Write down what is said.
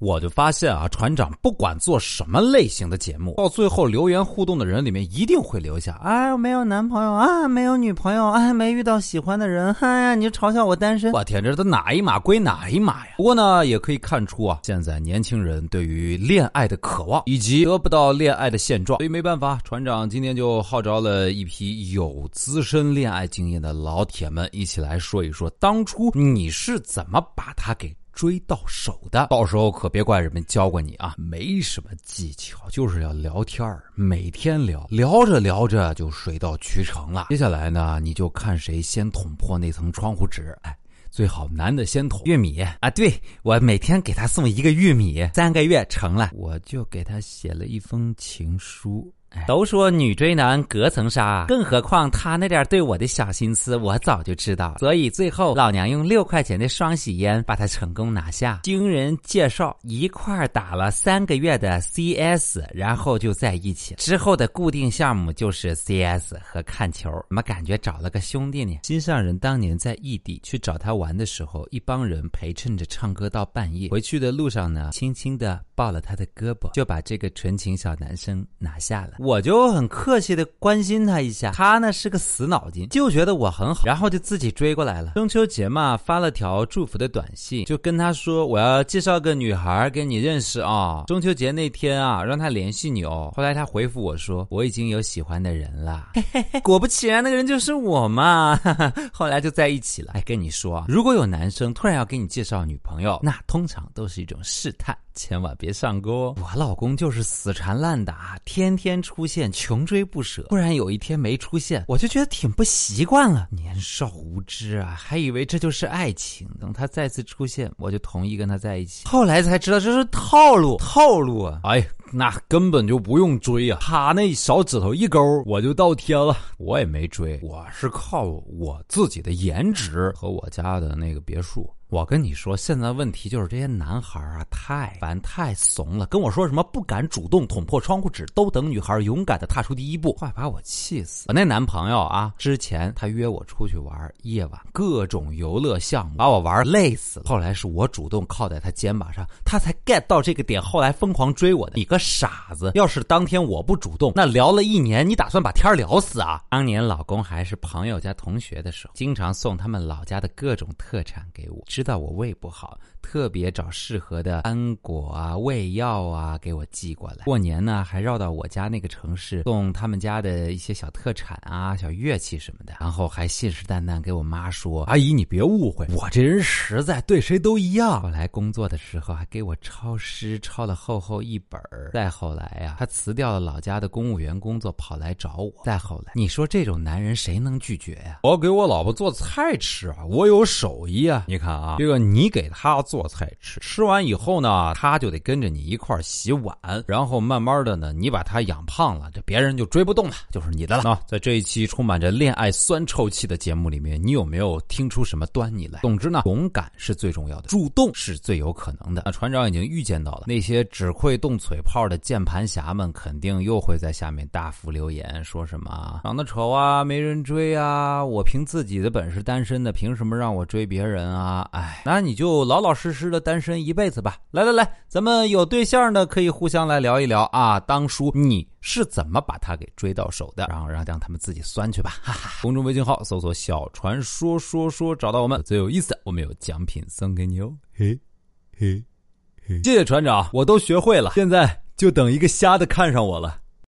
我就发现啊，船长不管做什么类型的节目，到最后留言互动的人里面一定会留下：“哎，没有男朋友啊，没有女朋友，哎，没遇到喜欢的人，哎呀，你就嘲笑我单身。”我天，这都哪一码归哪一码呀？不过呢，也可以看出啊，现在年轻人对于恋爱的渴望以及得不到恋爱的现状，所以没办法，船长今天就号召了一批有资深恋爱经验的老铁们一起来说一说，当初你是怎么把他给。追到手的，到时候可别怪人们教过你啊！没什么技巧，就是要聊天儿每天聊，聊着聊着就水到渠成了。接下来呢，你就看谁先捅破那层窗户纸。哎，最好男的先捅玉米啊！对我每天给他送一个玉米，三个月成了，我就给他写了一封情书。都说女追男隔层纱，更何况他那点对我的小心思，我早就知道。所以最后老娘用六块钱的双喜烟把他成功拿下。经人介绍，一块打了三个月的 CS，然后就在一起。之后的固定项目就是 CS 和看球。怎么感觉找了个兄弟呢？心上人当年在异地去找他玩的时候，一帮人陪衬着唱歌到半夜。回去的路上呢，轻轻的抱了他的胳膊，就把这个纯情小男生拿下了。我就很客气的关心他一下，他呢是个死脑筋，就觉得我很好，然后就自己追过来了。中秋节嘛，发了条祝福的短信，就跟他说我要介绍个女孩给你认识啊，中秋节那天啊，让他联系你哦。后来他回复我说我已经有喜欢的人了，嘿嘿嘿果不其然，那个人就是我嘛。后来就在一起了。哎，跟你说啊，如果有男生突然要给你介绍女朋友，那通常都是一种试探。千万别上钩！我老公就是死缠烂打，天天出现，穷追不舍。突然有一天没出现，我就觉得挺不习惯了。年少无知啊，还以为这就是爱情。等他再次出现，我就同意跟他在一起。后来才知道这是套路，套路啊！哎，那根本就不用追啊，他那小指头一勾，我就到天了。我也没追，我是靠我自己的颜值和我家的那个别墅。我跟你说，现在问题就是这些男孩啊，太烦太怂了。跟我说什么不敢主动捅破窗户纸，都等女孩勇敢的踏出第一步，快把我气死。我那男朋友啊，之前他约我出去玩，夜晚各种游乐项目，把我玩累死了。后来是我主动靠在他肩膀上，他才 get 到这个点，后来疯狂追我的。你个傻子！要是当天我不主动，那聊了一年，你打算把天聊死啊？当年老公还是朋友家同学的时候，经常送他们老家的各种特产给我。知道我胃不好，特别找适合的安果啊、胃药啊给我寄过来。过年呢，还绕到我家那个城市送他们家的一些小特产啊、小乐器什么的。然后还信誓旦旦给我妈说：“阿姨，你别误会，我这人实在，对谁都一样。”后来工作的时候还给我抄诗，抄了厚厚一本再后来呀，他辞掉了老家的公务员工作，跑来找我。再后来，你说这种男人谁能拒绝呀？我给我老婆做菜吃啊，我有手艺啊。你看啊。这个你给他做菜吃，吃完以后呢，他就得跟着你一块洗碗，然后慢慢的呢，你把他养胖了，这别人就追不动了，就是你的了。那在这一期充满着恋爱酸臭气的节目里面，你有没有听出什么端倪来？总之呢，勇敢是最重要的，主动是最有可能的。那船长已经预见到了，那些只会动嘴炮的键盘侠们，肯定又会在下面大幅留言，说什么长得丑啊，没人追啊，我凭自己的本事单身的，凭什么让我追别人啊？哎，那你就老老实实的单身一辈子吧。来来来，咱们有对象的可以互相来聊一聊啊。当初你是怎么把他给追到手的？然后让让他们自己酸去吧。哈哈。公众微信号搜索“小传说说说”，找到我们最有意思，我们有奖品送给你哦。嘿，嘿，嘿。谢谢船长，我都学会了，现在就等一个瞎的看上我了。